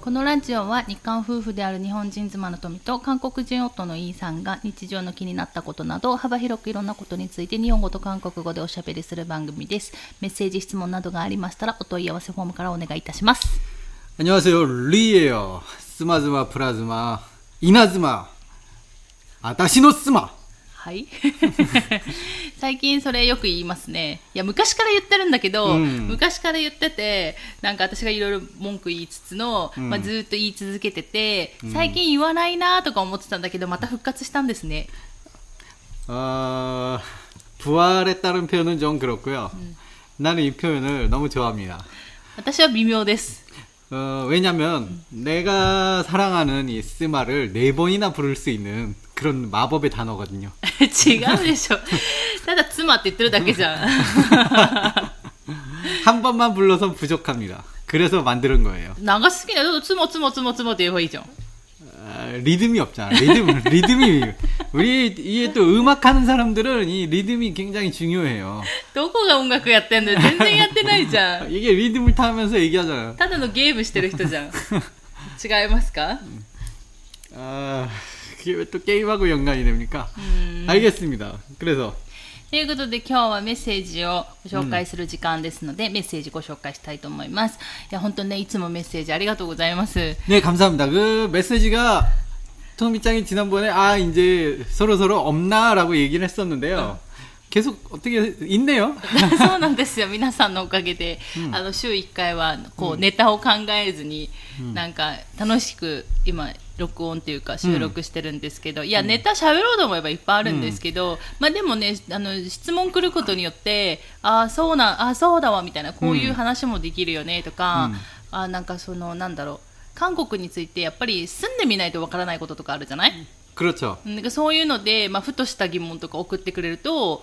このラジオは日韓夫婦である日本人妻の富と韓国人夫のイーさんが日常の気になったことなど幅広くいろんなことについて日本語と韓国語でおしゃべりする番組です。メッセージ質問などがありましたらお問い合わせフォームからお願いいたします。こんにちは、リエよ。妻妻プラズマ、稲妻、私の妻。はい。最近それよく言いますね。いや、昔から言ってるんだけど、うん昔から言ってて、なんか私がいろいろ文句言いつつの、うんまあ、ずーっと言い続けてて、最近言わないなとか思ってたんだけど、また復活したんですね。 어, 부활에 따른 표현은 좀 그렇고요. 나는 이 표현을 너무 좋아합니다. 私は微妙です。 어, 왜냐면 내가 사랑하는 이 스마를 네 번이나 부를 수 있는 그런 마법의 단어거든요. 違うでしょ。ただ妻って言ってるだけじゃん。 한 번만 불러서 부족합니다. 그래서 만드는 거예요. 長すぎない。だって妻、妻、妻、妻って言えばいいじゃん。 아, 리듬이 없잖아. 리듬, 리듬이 우리 이게 또 음악하는 사람들은 이 리듬이 굉장히 중요해요. どこが音楽やってんの全然やってないじゃん。 이게 리듬을 타면서 얘기하잖아요. ただのゲームしてる人じゃん。違いますか 아, 그게 왜 또 게임하고 연관이 됩니까? 알겠습니다. 그래서 ということで今日はメッセージをご紹介する時間ですので、メッセージご紹介したいと思います。いや、本当ね、いつもメッセージありがとうございます。 네 감사합니다. 그 메시지가 토미짱이 지난번에 아 이제 서로 서로 없나라고 얘기를 했었는데요. 계속 어떻게 있네요. そうなんですよ。皆さんのおかげで、あの、週1回は、こう、ネタを考えずに、なんか、楽しく、今、 録音っていうか収録してるんですけど、うん、いやネタ喋ろうと思えばいっぱいあるんですけど、うん、まあでもねあの質問来ることによってああそうなあそうだわみたいなこういう話もできるよねとか、うん、あなんかそのなんだろう韓国についてやっぱり住んでみないとわからないこととかあるじゃない、うん、そういうので、まあ、ふとした疑問とか送ってくれると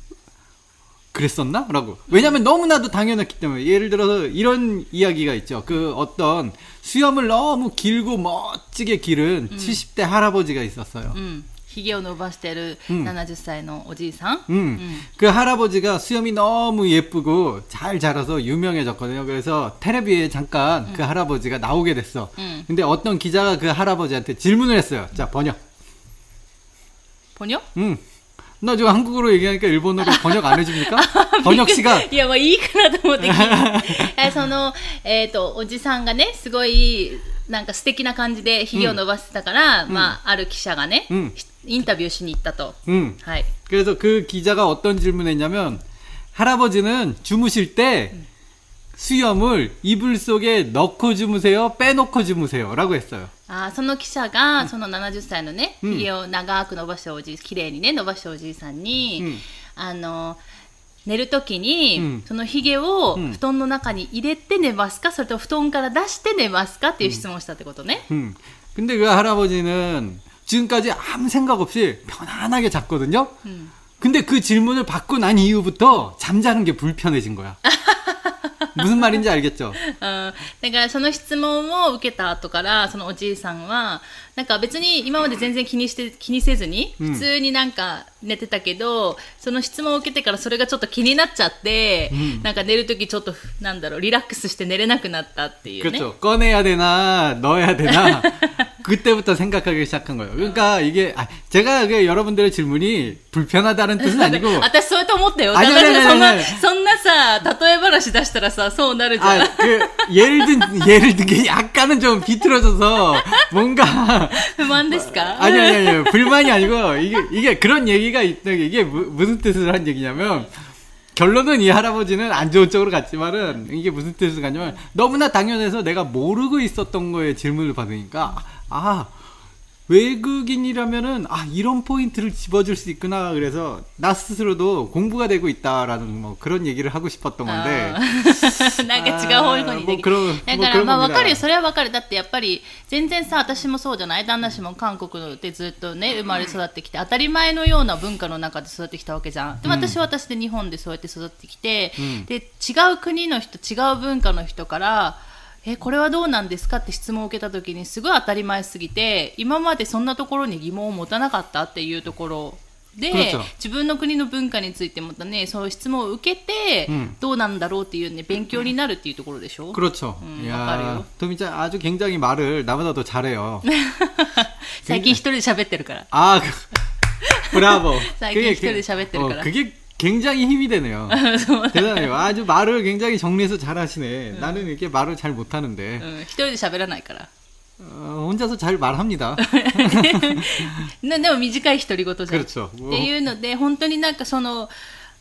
음. 그랬었나? 라고. 왜냐면 너무나도 당연했기 때문에. 예를 들어서 이런 이야기가 있죠. 그 어떤 수염을 너무 길고 멋지게 기른 70대 할아버지가 있었어요. うん。ひげを伸ばしてるうん70歳のおじいさん。 음. 그 할아버지가 수염이 너무 예쁘고 잘 자라서 유명해졌거든요. 그래서 텔레비에 잠깐 그 할아버지가 나오게 됐어. 음. 근데 어떤 기자가 그 할아버지한테 질문을 했어요. 자, 번역. ポニョ 음. 나 지금 한국어로 얘기하니까 일본어로 번역 안 해줍니까? 번역 시간. いや、まあいいかなと思って聞いてえその、えっ、と、おじさんがね、すごい、なんか素敵な感じでひげを伸ばしてたから、まあ、ある記者がね、うんインタビューしに行ったと。 음. はい。 그래서 그 기자가 어떤 질문했냐면 할아버지는 주무실 때 수염을 이불 속에 넣고 주무세요, 빼놓고 주무세요라고 했어요. あーその記者が、その70歳のね、うんひげを長く伸ばしたおじい、綺麗にね、伸ばしたおじいさんに、うんあの、寝るときに、うんそのひげをうん布団の中に入れて寝ますか、それと布団から出して寝ますかっていう質問をしたってことね。 음. 근데 그 할아버지는 지금까지 아무 생각 없이 편안하게 잤거든요. 음. 근데 그 질문을 받고 난 이후부터 잠자는 게 불편해진 거야. 무슨 말인지 알겠죠? うん、だからその質問を受けた後からそのおじいさんはなんか別に今まで全然気にして気にせずにうん普通になんか 寝てたけど、その質問を受けてからそれがちょっと気になっちゃって、うんなんか寝るときちょっとなんだろうリラックスして寝れなくなったっていうね。 그렇죠. 꺼내야 되나 넣어야 되나 그때부터 생각하기 시작한 거예요. 그러니까 이게 아, 제가 그 여러분들의 질문이 불편하다는 뜻은 아니고 私そうやって思ったよ。あ私がそんないやいやいやいや、そんなさ、例え話出したらさ、そうなるじゃん。 아, 그 예를 든 예를 든 게 약간은 좀 비틀어져서 뭔가 不満ですか 아니 아니 아니 불만이 아니고 이게 이게 그런 얘기 가 있다 이게 무, 무슨 뜻을 한 얘기냐면 결론은 이 할아버지는 안 좋은 쪽으로 갔지만은 이게 무슨 뜻을 가냐면 너무나 당연해서 내가 모르고 있었던 거에 질문을 받으니까 아 외국인이라면은 아 이런 포인트를 집어줄 수 있구나 그래서 나 스스로도 공부가 되고 있다라는 뭐 그런 얘기를 하고 싶었던 건데 なんか違う方向にできる。あーもうだからまあもうわかるよ、それはわかる。だってやっぱり全然さ、私もそうじゃない旦那氏も韓国でずっとね、生まれ育ってきて、当たり前のような文化の中で育ってきたわけじゃん。で、私は私で日本でそうやって育ってきて、うんで、違う国の人、違う文化の人から、 え、これはどうなんですかって質問を受けた時にすごい当たり前すぎて、今までそんなところに疑問を持たなかったっていうところで、 그렇죠 自分の国の文化についてまたね、そういう質問を受けて、うんどうなんだろうっていうね、勉強になるっていうところでしょ 그렇죠. 음, 야, 막말이요. 도미짱 아주 굉장히 말을 나보다 더 잘해요. 最近一人で喋ってるから。 아, 그, 브라보. 最近一人で 게- 喋ってるか 어, ら。 그게 굉장히 힘이 되네요. 대단해요. 아주 말을 굉장히 정리해서 잘하시네. 나는 이렇게 말을 잘 못하는데 うん、一人で喋らないから。 어, 혼자서 잘 말합니다. なでも短い独り言じゃん。 그렇죠. っていうので、本当になんかその、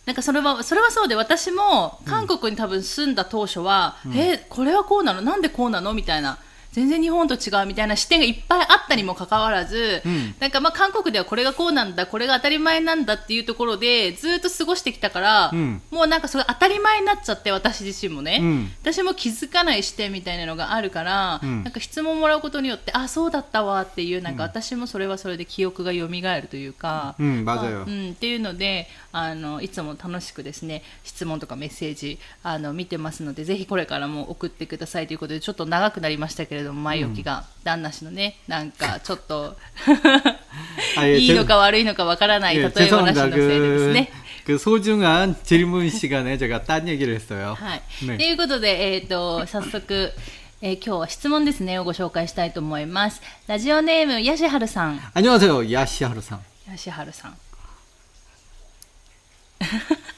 なんかそれは、それはそうで、私も韓国に多分住んだ当初は、え、これはこうなのなんでこうなのみたいな。 全然日本と違うみたいな視点がいっぱいあったにもかかわらず、うん、なんかまあ韓国ではこれがこうなんだこれが当たり前なんだっていうところでずっと過ごしてきたから、うん、もうなんかそれ当たり前になっちゃって私自身もね、うん、私も気づかない視点みたいなのがあるから、なんか質問もらうことによってあそうだったわっていうなんか私もそれはそれで記憶が蘇るというか、うん、うんっていうのであのいつも楽しくですね質問とかメッセージあの見てますのでぜひこれからも送ってくださいということでちょっと長くなりましたけどれども前置きが、旦那氏のねなんかちょっと 아, 예, いい 제- のか悪いのかわからない例 예, え話の 죄송합니다. せいでです 그, ね。 그 소중한 질문 시간에 제가 딴 얘기를 했어요. はい。 네. ということで、えっ、と、早速、えー今日は質問ですね、をご紹介したいと思います。ラジオネーム、ヤシハルさん。 안녕하세요. 야시하루상. ヤシハルさん。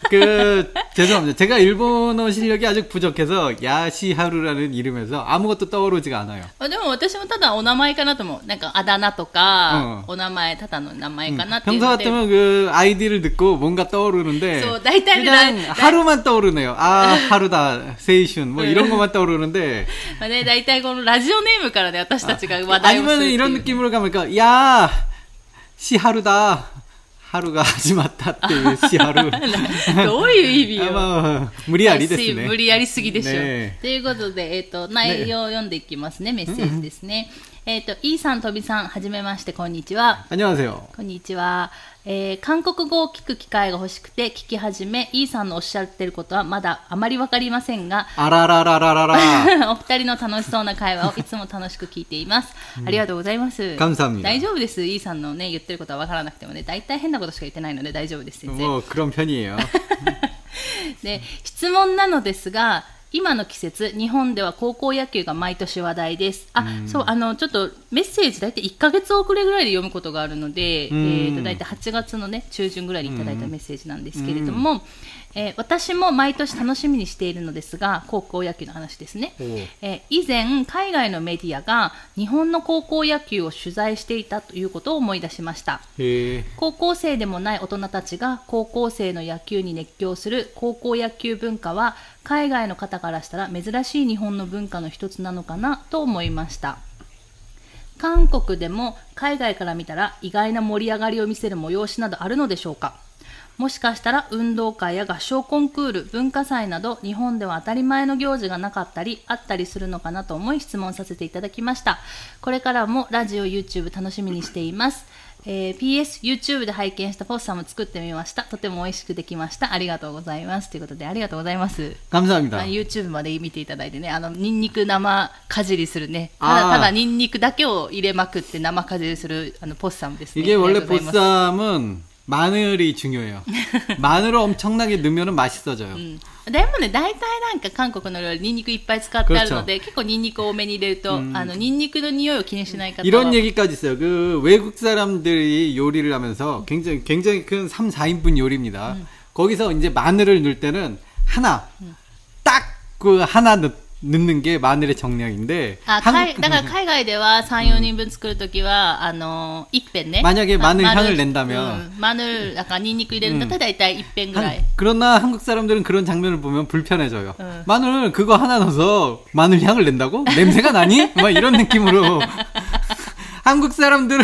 그 죄송합니다. 제가 일본어 실력이 아직 부족해서 야시하루라는 이름에서 아무것도 떠오르지가 않아요. あでも私もただお名前かなと思う。なんかあだ名とか、うんお名前、ただの名前 음, かなっていう 평소 ので。 같으면 그 아이디를 듣고 뭔가 떠오르는데 소, 다이다이 그냥 나- 하루만 떠오르네요. 아 하루다 세이슌 뭐 이런 것만 떠오르는데 まあね、大体このラジオネームからね、私たちが話題をするっ 아니면 ていう 이런 느낌으로 가면 그러니까 야 시하루다 春が始まったっていうし春 どういう意味よ、まあ、無理やりですね。無理やりすぎでしょ、ね、ということで、えーと、内容を読んでいきますね、ね、メッセージですね、うん、えっ、ー、とーさんとびさんはじめましてこんにちは。こんにちは。えー韓国語を聞く機会が欲しくて聞き始め、イーさんのおっしゃってることはまだあまりわかりませんが、 아라라라라라라 お二人の楽しそうな会話をいつも楽しく聞いています。ありがとうございます。 감사합니다. 大丈夫です。イーさんのね、言ってることはわからなくてもね、大体変なことしか言ってないので大丈夫です。全然。 뭐 그런 편이에요. で質問なのですが 今の季節日本では高校野球が毎年話題です。あ、そうあのちょっとメッセージ大体1ヶ月遅れぐらいで読むことがあるので、うん。えー、と大体8月のね中旬ぐらいにいただいたメッセージなんですけれども、えー私も毎年楽しみにしているのですが高校野球の話ですね、えー以前海外のメディアが日本の高校野球を取材していたということを思い出しました。 예. 高校生でもない大人たちが高校生の野球に熱狂する高校野球文化は海外の方からしたら珍しい日本の文化の一つなのかなと思いました。韓国でも海外から見たら意外な盛り上がりを見せる催しなどあるのでしょうか？もしかしたら運動会や合唱コンクール文化祭など日本では当たり前の行事がなかったりあったりするのかなと思い質問させていただきましたこれからもラジオ YouTube 楽しみにしています、えー PS YouTube で拝見したポッサム作ってみましたとても美味しくできましたありがとうございますということでありがとうございます 감사합니다. あ YouTube まで見ていただいてね、あの、ニンニク生かじりするね、ただあーただニンニクだけを入れまくって生かじりする、あの、ポッサムですね。 이게 あ 원래 りがとうございます 보쌈은 마늘이 중요해요. 마늘을 엄청나게 넣으면 맛있어져요. うんでもね、大体なんか韓国の料理、ニンニクいっぱい使ってあるので、結構ニンニク多めに入れると、あの、ニンニクの匂いを気にしない方は。 이런 얘기까지 있어요. 그 외국 사람들이 요리를 하면서 굉장히 굉장히 큰 3, 4인분 요리입니다. 거기서 이제 마늘을 넣을 때는 하나 딱 그 하나 넣, 넣는 게 마늘의 정량인데 あ 한국- 海だから海外では3、4人分作るときは、あの、一遍ね。 만약에 あ 마늘 丸 향을 낸다면 うんマヌル、なんかニンニク入れるんだったら大体一遍ぐらい 한- 。 그러나 한국 사람들은 그런 장면을 보면 불편해져요. 응. 마늘 그거 하나 넣어서 마늘 향을 낸다고? 냄새가 나니? 막 이런 느낌으로 한국 사람들은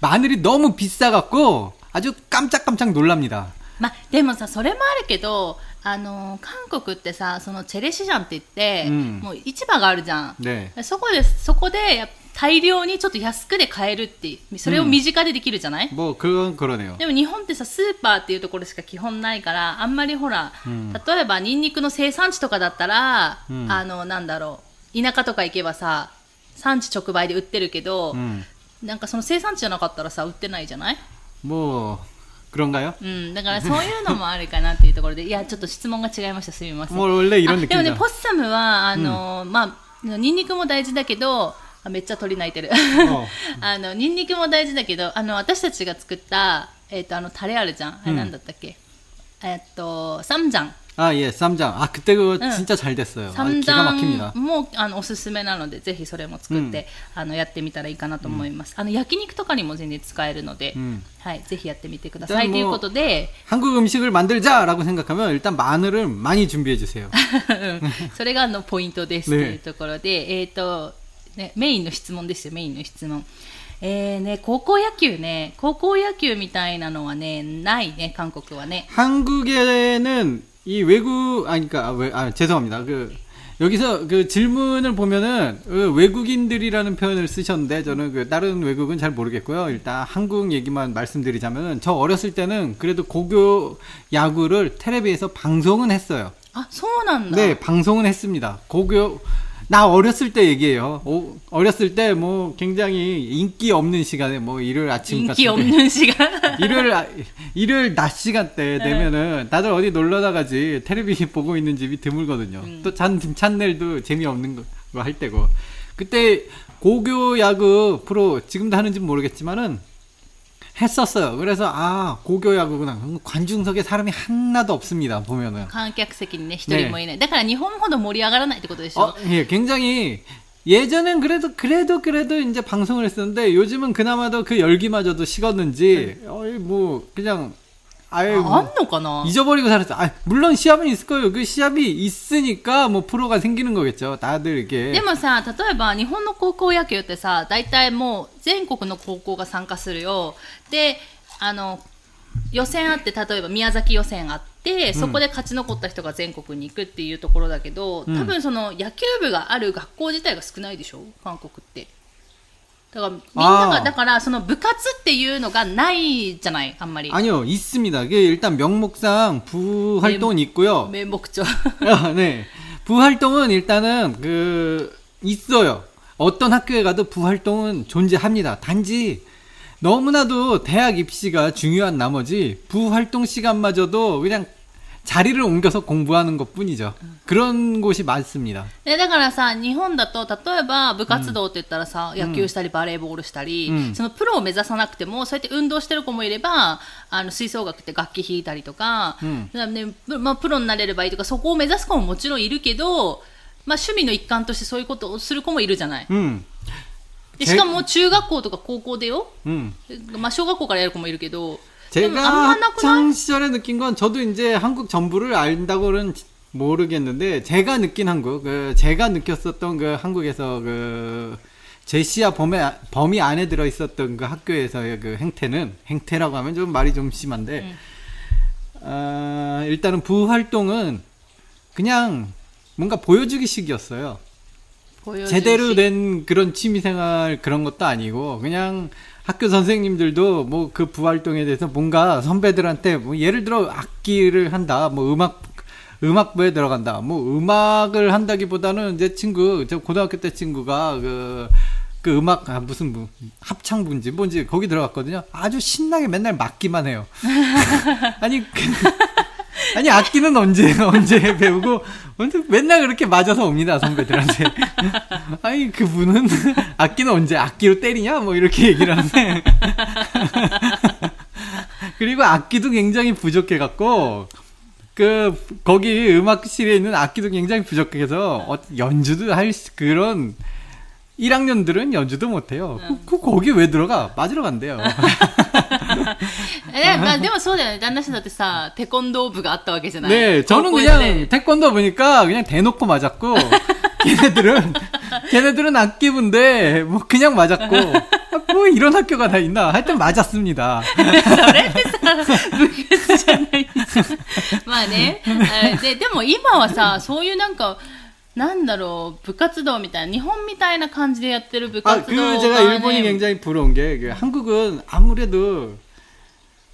마늘이 너무 비싸갖고 아주 깜짝깜짝 놀랍니다. まあ、でもさそれもあるけどあの韓国ってさそのチェレシジャンって言って、うんもう市場があるじゃん、 네. そこでそこでやっぱ大量にちょっと安くで買えるっていうそれを身近でできるじゃない、 뭐 그건 그러네요. でも日本ってさスーパーっていうところしか基本ないからあんまりほら、ん例えばニンニクの生産地とかだったら、うんあのなんだろう田舎とか行けばさ産地直売で売ってるけど、 음. なんかその生産地じゃなかったらさ売ってないじゃない 뭐 그런가요? うん、だからそういうのもあるかなっていうところでいやちょっと質問が違いましたすみません 뭐 원래 이런 あでもね 느낌이죠. ポッサムはあの、まあニンニクも大事だけどあめっちゃ鳥鳴いてる어. あのニンニクも大事だけどあの私たちが作った、えっとあのタレあるじゃんあれうんなんだったっけ、えっとサムジャン 아, 예, 쌈장. 아, 그때 그거 응. 진짜 잘 됐어요. 아, サムジ 기가 ャ 막힙니다. ンもあのおすすめなのでぜひそれも作って、あのやってみたらいいかなと思います、あの焼肉とかにも全然使えるので、 음. はい、ぜひやってみてくださいじゃあもうということで 한국 음식을 만들자라고 생각하면 일단 마늘을 많이 준비해 주세요. うんそれがあのポイントですとねいうところで、えっ、と、ね、メインの質問ですよ、メインの質問。えーね、高校野球ね、高校野球みたいなのはね、ないね、韓国はね。 한국에는 이 외국 아니까 그러니까, 아, 아, 죄송합니다. 그 여기서 그 질문을 보면은 그 외국인들이라는 표현을 쓰셨는데 저는 그 다른 외국은 잘 모르겠고요. 일단 한국 얘기만 말씀드리자면은 저 어렸을 때는 그래도 고교 야구를 테레비에서 방송은 했어요. 아, 소원한다. 네, 방송은 했습니다. 고교 나 어렸을 때 얘기해요. 오, 어렸을 때 뭐 굉장히 인기 없는 시간에 뭐 일요일 아침 때 없는 시간. 일요일 아- 일요일 낮 시간대 되면은 다들 어디 놀러 나가지 텔레비 보고 있는 집이 드물거든요. 또 찬, 찬넬도 재미없는 거 할 때고 그때 고교 야구 프로 지금도 하는지 는 모르겠지만은 했었어요. 그래서 아 고교 야구구나. 관중석에 사람이 하나도 없습니다. 보면은 観客席にね、一人もいない。だから日本ほど盛り上がらないってことでしょ。 어, 예, 굉장히 예전엔 그래도 그래도 그래도 이제 방송을 했었는데 요즘은 그나마도 그 열기마저도 식었는지 어이 뭐 그냥 아예 あ 뭐 あんのかな 잊어버리고 살았어. 아, 물론 시합은 있을 거예요. 그 시합이 있으니까 뭐 프로가 생기는 거겠죠. 다들 이렇게 でもさ例えば日本の高校野球ってさ大体もう全国の高校が参加するよであの予選あって例えば宮崎予選あってそこで勝ち残った人が全国に行くっていうところだけど、うん多分その野球部がある学校自体が少ないでしょ韓国って だからみんなあーがだからその部活っていうのがないじゃないあんまり 아니요 있습니다. 그게 일단 명목상 부활동은 있고요. 名目長 아, 네. 부활동은 일단은 그 있어요. 어떤 학교에 가도 부활동은 존재합니다. 단지 너무나도 대학 입시가 중요한 나머지 부활동 시간마저도 그냥 자리를 옮겨서 공부하는 것 뿐이죠. 그런 곳이 많습니다. でだからさ日本だと例えば部活動って言ったらさ、野球したりバレーボールしたり、うんそのプロを目指さなくてもそうやって運動してる子もいればあの吹奏楽って楽器弾いたりとか、うんだからねプまあ、プロになれればいいとかそこを目指す子ももちろんいるけど、まあ、趣味の一環としてそういうことをする子もいるじゃない。 음, でしかも中学校とか高校でよ、 음. まあ、小学校からやる子もいるけどでもあん 제가 학창 시절에 느낀 건 저도 이제 한국 전부를 안다고는 모르겠는데 제가 느낀 한국, 그 제가 느꼈었던 그 한국에서 그 제시아 범위, 범위 안에 들어 있었던 그 학교에서의 그 행태는 행태라고 하면 좀 말이 좀 심한데 음. 어, 일단은 부활동은 그냥 뭔가 보여주기식이었어요. 보여주기 제대로 된 그런 취미생활 그런 것도 아니고 그냥 학교 선생님들도 뭐 그 부활동에 대해서 뭔가 선배들한테 뭐 예를 들어 악기를 한다, 뭐 음악 음악부에 들어간다, 뭐 음악을 한다기보다는 제 친구 저 고등학교 때 친구가 그. 그 음악 아, 무슨 뭐, 합창부인지 뭔지 거기 들어갔거든요. 아주 신나게 맨날 맞기만 해요. 아니 그, 아니 악기는 언제 언제 배우고 맨날 그렇게 맞아서 옵니다 선배들한테. 아니 그분은 악기는 언제 악기로 때리냐 뭐 이렇게 얘기를 하는데. 그리고 악기도 굉장히 부족해 갖고 그 거기 음악실에 있는 악기도 굉장히 부족해서 어, 연주도 할 그런 1학년들은 연주도 못해요. 그, 그 거기 왜 들어가? 맞으러 간대요. えまあでもそうだよね旦那さんだってさテコンドー部があったわけじゃない 네, 저는 그냥 태권도 보니까 그냥 대놓고 맞았고 걔네들은 걔네들은 악기부인데 뭐 그냥 맞았고 뭐 이런 학교가 다 있나? 하여튼 맞았습니다. それってさ部活じゃないじゃんまあねあででも今はさそういうなんかなんだろう部活動みたいな日本みたいな感じでやってる部 아, 活動 그 が、 제가 ね 일본이 굉장히 부러운 게 그 한국은 아무래도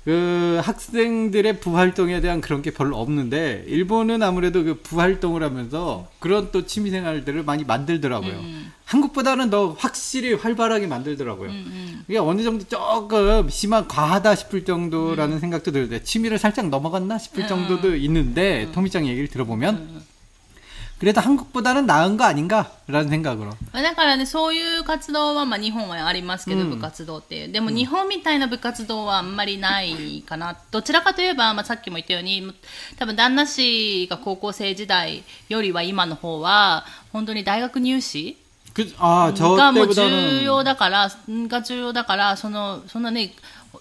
그 학생들의 부활동에 대한 그런 게 별로 없는데 일본은 아무래도 그 부활동을 하면서 그런 또 취미 생활들을 많이 만들더라고요. 음. 한국보다는 더 확실히 활발하게 만들더라고요. 음, 이게 어느 정도 조금 심한 과하다 싶을 음. 정도라는 생각도 들는데 취미를 살짝 넘어갔나 싶을 정도도 있는데 토미짱 얘기를 들어보면 그래도 한국보다는 나은 거 아닌가라는 생각으로 まあだからねそういう活動はまあ日本はありますけど、うん部活動っていうでも日本みたいな部活動はあんまりないかなどちらかといえば、まあ、さっきも言ったように多分旦那氏が高校生時代よりは今の方は本当に大学入試 그, 아, 저 がもう重 때보다는 要だから、んが重要だから、その、そんなね、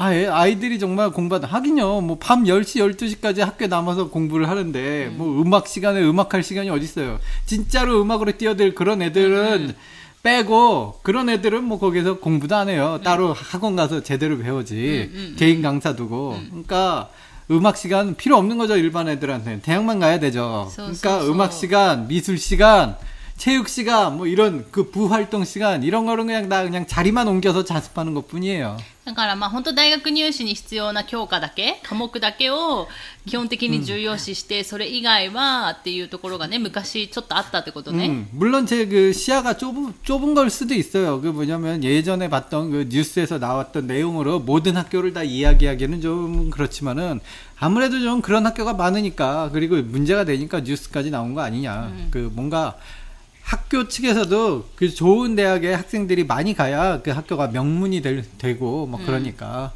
아, 애- 아이들이 정말 공부하다 하긴요. 뭐 밤 10시, 12시까지 학교에 남아서 공부를 하는데 뭐 음악 시간에 음악 할 시간이 어디 있어요. 진짜로 음악으로 뛰어들 그런 애들은 빼고 그런 애들은 뭐 거기서 공부도 안 해요. 따로 학원 가서 제대로 배우지. 개인 강사 두고. 그러니까 음악 시간 필요 없는 거죠, 일반 애들한테. 대학만 가야 되죠. 소, 그러니까. 음악 시간, 미술 시간, 체육 시간, 뭐 이런 그 부활동 시간 이런 거는 그냥 나 그냥 자리만 옮겨서 자습하는 것 뿐이에요. だからまあ本当大学入試に必要な教科だけ、科目だけを基本的に重要視して、それ以外はっていうところがね、昔ちょっとあったってことね。 음, 물론 제 그 시야가 좁은, 좁은 걸 수도 있어요. 그 뭐냐면 예전에 봤던 그 뉴스에서 나왔던 내용으로 모든 학교를 다 이야기하기는 좀 그렇지만은 아무래도 좀 그런 학교가 많으니까 그리고 문제가 되니까 뉴스까지 나온 거 아니냐. 그 뭔가 학교 측에서도 그 좋은 대학에 학생들이 많이 가야 그 학교가 명문이 될, 되고 뭐 그러니까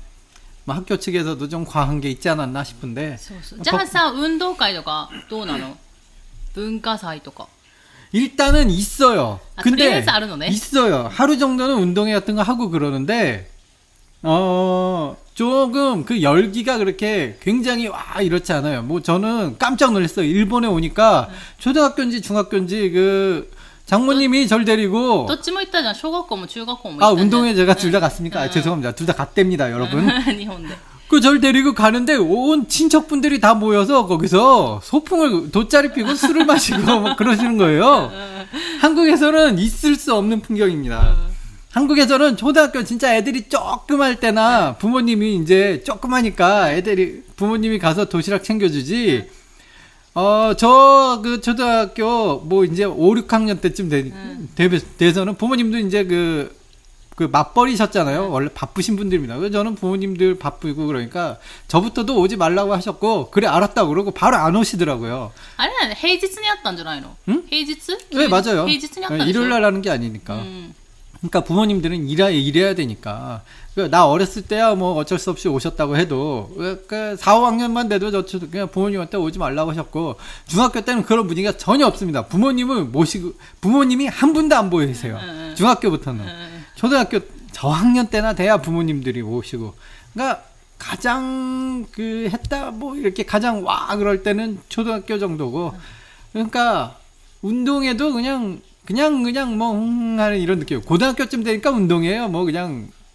뭐 학교 측에서도 좀 과한 게 있지 않았나 싶은데 そうそうじゃあさ、運動会とかどうなの文化祭とか。 일단은 있어요. 아, 근데 프리랜서 알아노네? 있어요. 하루 정도는 운동회 같은 거 하고 그러는데 어 조금 그 열기가 그렇게 굉장히 와 이렇지 않아요. 뭐 저는 깜짝 놀랐어요. 일본에 오니까 초등학교인지 중학교인지 그 장모님이 절 데리고 또 찌모 있다잖아. 초등학교 중학교 아 운동회 제가 둘 다 갔습니까? 아, 죄송합니다. 둘 다 갔답니다, 여러분. 그절 데리고 가는데 온 친척분들이 다 모여서 거기서 소풍을 돗자리 피고 술을 마시고 뭐 그러시는 거예요. 한국에서는 있을 수 없는 풍경입니다. 한국에서는 초등학교 진짜 애들이 조금 할 때나 부모님이 이제 조금 하니까 애들이 부모님이 가서 도시락 챙겨주지 어, 저, 그, 초등학교, 뭐, 이제 5, 6학년 때쯤 되, 음. 되, 돼서는 부모님도 이제 그, 그 맞벌이셨잖아요. 원래 바쁘신 분들입니다. 그래서 저는 부모님들 바쁘고 그러니까 저부터도 오지 말라고 하셨고 그래 알았다고 그러고 바로 안 오시더라고요. 아니, 아니 헤이지츠니였던 줄 알아요. 응? 헤이지츠? 네, 맞아요. 헤이지츠니었던 네, 일요일 날 하는 게 아니니까. 음. 그러니까 부모님들은 일해, 일해야 되니까 그나 어렸을 때야 뭐 어쩔 수 없이 오셨다고 해도 그 4, 5학년만 돼도 저 그냥 부모님한테 오지 말라고 하셨고 중학교 때는 그런 분위기가 전혀 없습니다. 부모님을 모시고 부모님이 한 분도 안 보이세요. 응. 중학교부터는. 초등학교 저학년 때나 돼야 부모님들이 오시고. 그러니까 가장 그 했다 뭐 이렇게 가장 와 그럴 때는 초등학교 정도고. 그러니까 운동에도 그냥 그냥 그냥 뭐 음, 하는 이런 느낌. 고등학교쯤 되니까 운동이에요. 뭐 그냥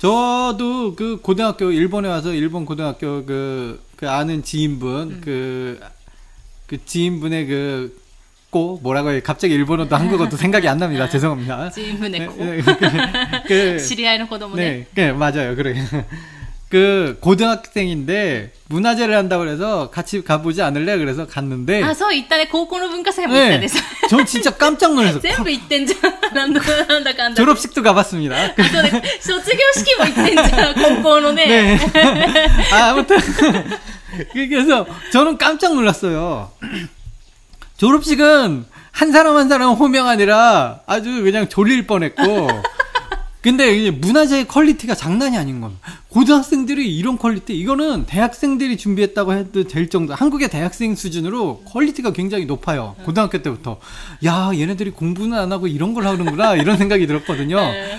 저도 그 고등학교 일본에 와서 일본 고등학교 그, 그 아는 지인분 음. 그, 그 지인분의 그 고, 뭐라고 해 갑자기 일본어도 한국어도 생각이 안 납니다. 아, 죄송합니다. 지인분의 네, 고. 네, 네, 그, 그, 시리아의 고도 네, 네, 맞아요. 그래. 그 고등학생인데 문화제를 한다고 그래서 같이 가보지 않을래? 그래서 갔는데 아서 이따네 고고노 문과사에 못 네. 전 진짜 깜짝 놀라서 전부 行ったんじゃ なんだかんだ 졸업식도 가봤습니다. 아, 저는 졸업식이 뭐 行ったんじゃ 高校のね. 네. 아, 아무튼 그, 그래서 저는 깜짝 놀랐어요. 졸업식은 한 사람 한 사람 호명 아니라 아주 그냥 졸릴 뻔했고 근데 이제 문화재의 퀄리티가 장난이 아닌 겁니다. 고등학생들이 이런 퀄리티, 이거는 대학생들이 준비했다고 해도 될 정도, 한국의 대학생 수준으로 퀄리티가 굉장히 높아요. 고등학교 때부터. 야, 얘네들이 공부는 안 하고 이런 걸 하는구나, 이런 생각이 들었거든요. 네.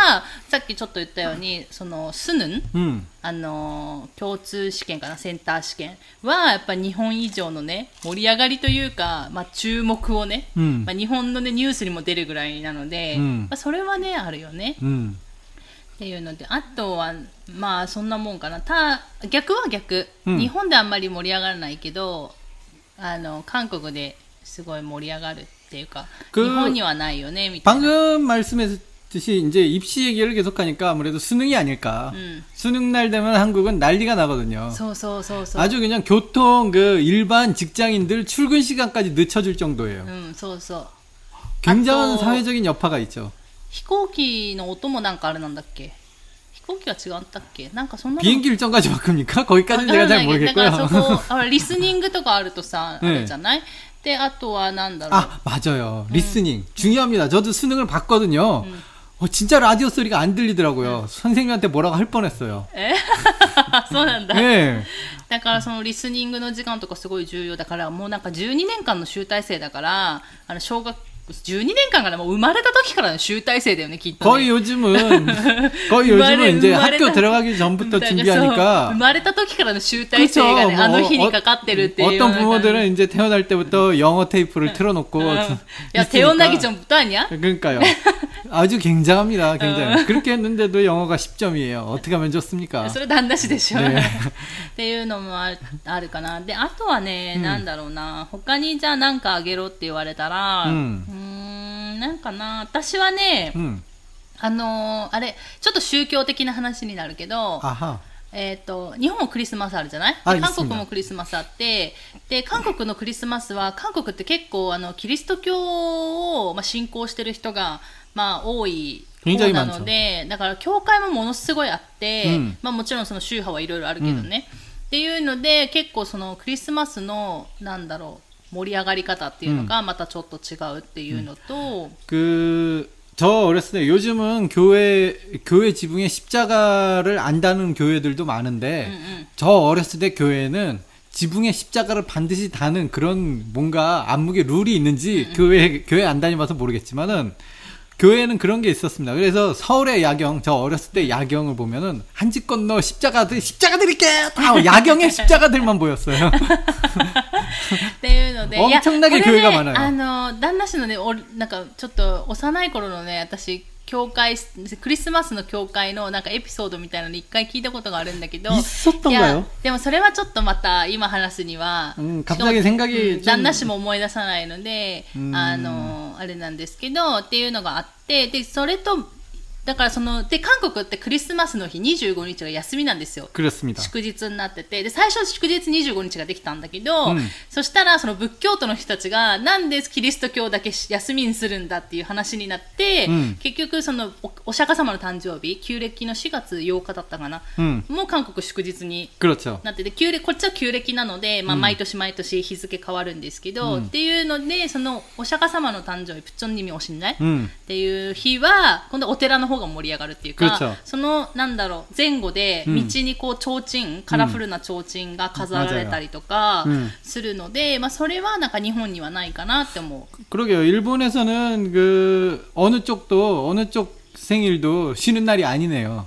さっきちょっと言ったようにそのスヌン、ん、あの共通試験かなセンター試験はやっぱ日本以上のね盛り上がりというか、まあ、注目をね、まあ、日本の、ね、ニュースにも出るぐらいなので、まあ、それはねあるよね。っていうのであとはまあそんなもんかな。た逆は逆、日本であんまり盛り上がらないけどあの韓国ですごい盛り上がるっていうか日本にはないよねみたいな。 듯이 이제 입시 얘기를 계속하니까 아무래도 수능이 아닐까. 음. 수능 날 되면 한국은 난리가 나거든요. そうそうそうそう 아주 그냥 교통 그 일반 직장인들 출근 시간까지 늦춰줄 정도예요. うんそうそう 굉장한 아, 또- 사회적인 여파가 있죠. 飛行機の音もなんかあれなんだっけ飛行機は違ったっけなんかそんなの 비행기 일정까지 바꿉니까? 거기까지는 わから 제가 잘 ないけどだからそ 모르겠고요. こあリスニングとかあるとさ、ねあるじゃないであとはなんだろう 아 맞아요. 리스닝 중요합니다. 저도 수능을 봤거든요. 어, 진짜 라디오 소리가 안 들리더라고요. 선생님한테 뭐라고 할 뻔했어요. えそうなんだ、 네. だからそのリスニングの時間とかすごい重要だからもうなんか12年間の集大成だからあの小学 12年間からもう生まれた時からの集大成だよねきっと、 거의 ね。 요즘은 거의 요즘은 이제 학교 들어가기 전부터 だからそう生 준비하니까 まれた時からの集大成がね、あの日にかかってるっていうよう 어떤 な感じ 부모들은 이제 태어날 때부터 영어 테이프를 틀어놓고 うんい 있으니까. や태어나기 전부터 아니야? 그러니까요. 아주 굉장합니다. 굉장히. 그렇게 했는데도 영어가 10점이에요. 어떻게 하면 좋습니까? それ旦那氏でしょ、ねっていうのもああるかなであとはね、うんなんだろうな他にじゃあ何かあげろって言われたらううん うんなんかな私はね、うん、あのー、あれちょっと宗教的な話になるけどえっと、日本もクリスマスあるじゃない？韓国もクリスマスあってで韓国のクリスマスは韓国って結構あのキリスト教を、まあ、信仰してる人が、まあ、多い方なのでだから教会もものすごいあって、うん、まあ、もちろんその宗派はいろいろあるけどね、うん、っていうので結構そのクリスマスのなんだろう 盛り上がり方っていうのがまたちょっと違うっていうのと、 그, 저 어렸을 때 요즘은 교회, 교회 지붕에 십자가를 안 다는 교회들도 많은데, 음, 음. 저 어렸을 때 교회는 지붕에 십자가를 반드시 다는 그런 뭔가 안목의 룰이 있는지 음, 교회, 교회 안 다녀봐서 모르겠지만은, 교회는 그런 게 있었습니다. 그래서 서울의 야경, 저 어렸을 때 야경을 보면은 한 집 건너 십자가들, 십자가 드릴게! 다 야경에 십자가들만 보였어요. っていうので、いや 엄청나게 これね 교회가 많아요. あの、旦那氏のね、おなんかちょっと幼い頃のね、私、 教会クリスマスの教会のなんかエピソードみたいなの一回聞いたことがあるんだけど。いやでもそれはちょっとまた今話すには、うん、旦那氏も思い出さないので、あのあれなんですけどっていうのがあってでそれとだからそので韓国ってクリスマスの日25日が休みなんですよ。祝日になってて。で最初祝日25日ができたんだけど、うん、そしたらその仏教徒の人たちがなんでキリスト教だけ休みにするんだっていう話になって、うん、結局そのおお釈迦様の誕生日旧暦の4月8日だったかな、うん、もう韓国祝日になってて旧暦こっちは旧暦なので、まあ、毎年毎年日付変わるんですけど、っていうのでそのお釈迦様の誕生日プチョンニミおしんない、っていう日は今度お寺の方が盛り上がるっていうか 그렇죠 そのなんだろう前後でうん道にこう提灯、カラフルな提灯が飾られたりとかうんするので、まあ、それはなんか日本にはないかなって思う。 그러게요. 일본에서는 그 어느 쪽도 어느 쪽 생일도 쉬는 날이 아니네요.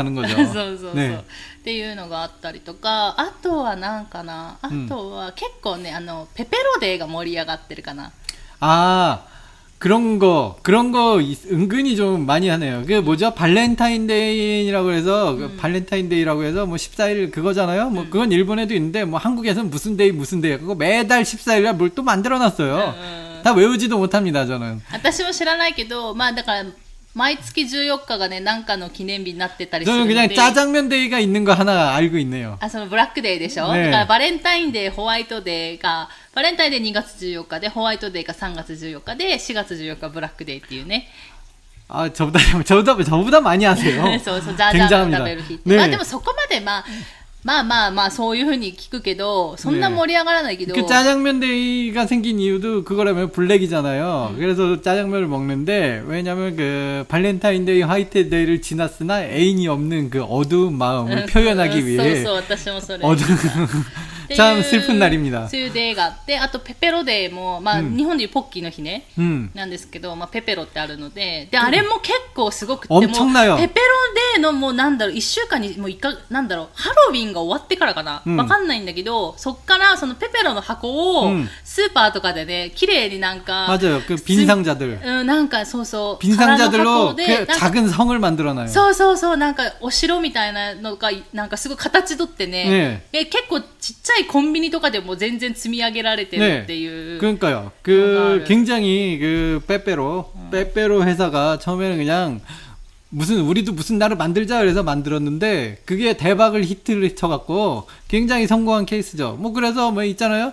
는 거죠. そうそうそう、 네. っていうのがあったりとかあとはなんかなあとは結構ね、あのペペロデーが盛り上がってるかな 아, 그런 거, 그런 거 있- 은근히 좀 많이 하네요. 그 뭐죠? 발렌타인데이라고 해서, 그 발렌타인데이라고 해서 뭐 14일 그거잖아요? 뭐 그건 일본에도 있는데, 뭐 한국에서는 무슨 데이 무슨 데이, 그거 매달 14일날 뭘 또 만들어 놨어요. 음. 다 외우지도 못합니다, 저는. 私も知らないけどまあだから 毎月14日がねなんかの記念日になってたりする 저는 んで 그냥 짜장면 데이가 있는 거 하나 알고 있네요. あそのブラックデーでしょ、ねえだからバレンタインデーホワイトデーがバレンタインデー2月14日でホワイトデーが3月14日で4月14日ブラックデーっていうね 아, 저보다, 저보다, 저보다 많이 하세요. そうそう、ジャージャーを 굉장합니다. 食べる日って。 네. まあでもそこまでまあ、 まあまあまあそういうふうに聞くけど、そんな盛り上がらないけど、 그 짜장면 데이가 생긴 이유도 그거라면 블랙이잖아요. 그래서 짜장면을 먹는데 왜냐면 그 발렌타인데이 화이트데이를 지났으나 애인이 없는 그 어두운 마음을 표현하기 そう 위해 そう、私もそれ。 어두운 っていう 참 슬픈 날입니 다. 수유데이가 있 대. あと페페로데이も,막 음. 일본의 포키の日ね.なんですけど,まあ、ペペロってあるので,であれも結構すごくて,엄청나 요. 페페로데이 의, なんだろう,1週間に,もう、いか,なんだろう,ウィンが終わってからかな?わかんないんだけど,そっからそのペペロの箱をスーパーとかでね,綺麗になんか맞아 요. 그 빈상자 들. 응, なんかそうそう.빈상자들로 그 작은 성을 만들어놔 요. そうそうそう,なんかお城みたいなのがなんかすごい形取ってね, 네. 結構ちっちゃコンビニとかでも全然積み上げられてるっていう。 그러니까요. 그 뭔가를. 굉장히 그 빼빼로 빼빼로 회사가 처음에는 그냥 무슨 우리도 무슨 나를 만들자 그래서 만들었는데 그게 대박을 히트를 쳐갖고 굉장히 성공한 케이스죠. 뭐 그래서 뭐 있잖아요.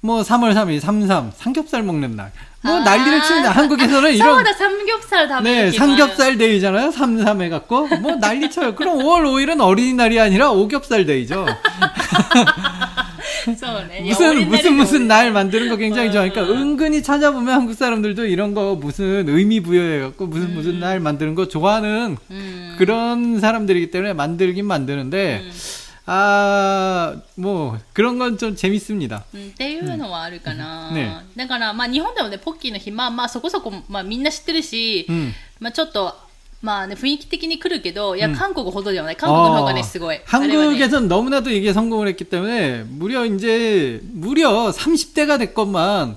뭐 3월 3일 33 삼겹살 먹는 날. 뭐 아, 난리를 치는데 한국에서는 そう 이런 だ、삼겹살食べ 네 る日もある 삼겹살 데이잖아요. 33 해갖고 뭐 난리 쳐요. 그럼 5월 5일은 어린이날이 아니라 오겹살 데이죠. そうね。いや 무슨 俺なり 무슨 の 무슨 날 만드는 거 굉장히 어, 좋아하니까 어. 은근히 찾아보면 한국 사람들도 이런 거 무슨 의미 부여해갖고 무슨 무슨 날 만드는 거 좋아하는 うん。 그런 사람들이기 때문에 만들긴 만드는데 아 뭐 그런 건 좀 재밌습니다. うんっていうのはあるかな、うんねだから、まあ、日本でもねポッキーの日まあまあそこそこ、まあ、みんな知ってるし、 음 まあ、ちょっと まあね、雰囲気的に来るけど、いや、韓国ほどではない。韓国の方がね、すごい。 한국에선 너무나도 이게 성공을 했기 때문에 무려 이제 무려 30대가 됐건만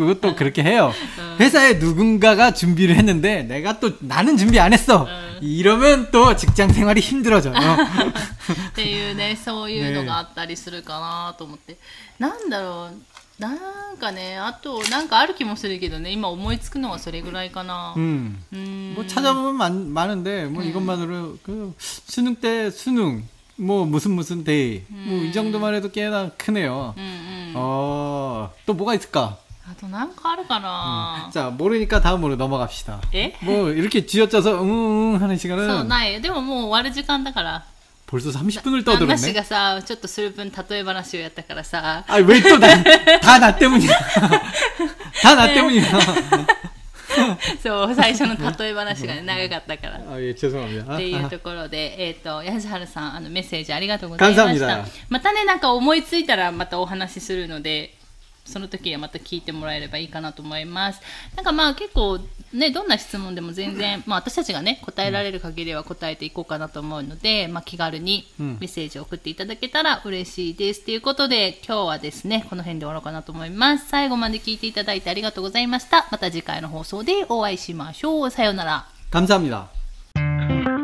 또 그렇게 해요. 회사에 누군가가 준비를 했는데 내가 또 나는 준비 안 했어. 이러면 또 직장 생활이 힘들어져요. っていうね、そういうのがあったりするかなと思って。なんだろう、なんかね、あと、なんかある気もするけどね、今思いつくのはそれぐらいかな。 음. うん。 뭐 찾아보면 많, 많은데 뭐 이것만으로 그 수능 때 수능 뭐 무슨 무슨 데이 뭐 이 정도만 해도 꽤나 크네요. うんうん。 어, 또 뭐가 있을까? あとなんかあるかな、 자, 모르니까 다음으로 넘어갑시다. え 뭐 이렇게 쥐어짜서 응응 하는 そう 시간은 ない。でももう終わる時間だから。 벌써 30분을 旦那氏 떠들었네. がさ、ちょっとする分例え話をやったからさ。 아, 왜 또 나, 다 나 때문이야. 다 나 때문이야. そう、最初の例え話がね、長かったから。 아, 예, 죄송합니다. っていうところで、えっ、と、安原さん、あの、メッセージありがとうございました感謝합니다。またね、なんか思いついたらまたお話しするので、 その時はまた聞いてもらえればいいかなと思います。なんかまあ結構ね、どんな質問でも全然、まあ私たちがね、答えられる限りは答えていこうかなと思うので、まあ気軽にうんメッセージを送っていただけたら嬉しいです。ということで、今日はですね、この辺で終わろうかなと思います。最後まで聞いていただいてありがとうございました。また次回の放送でお会いしましょう。さようなら。 감사합니다.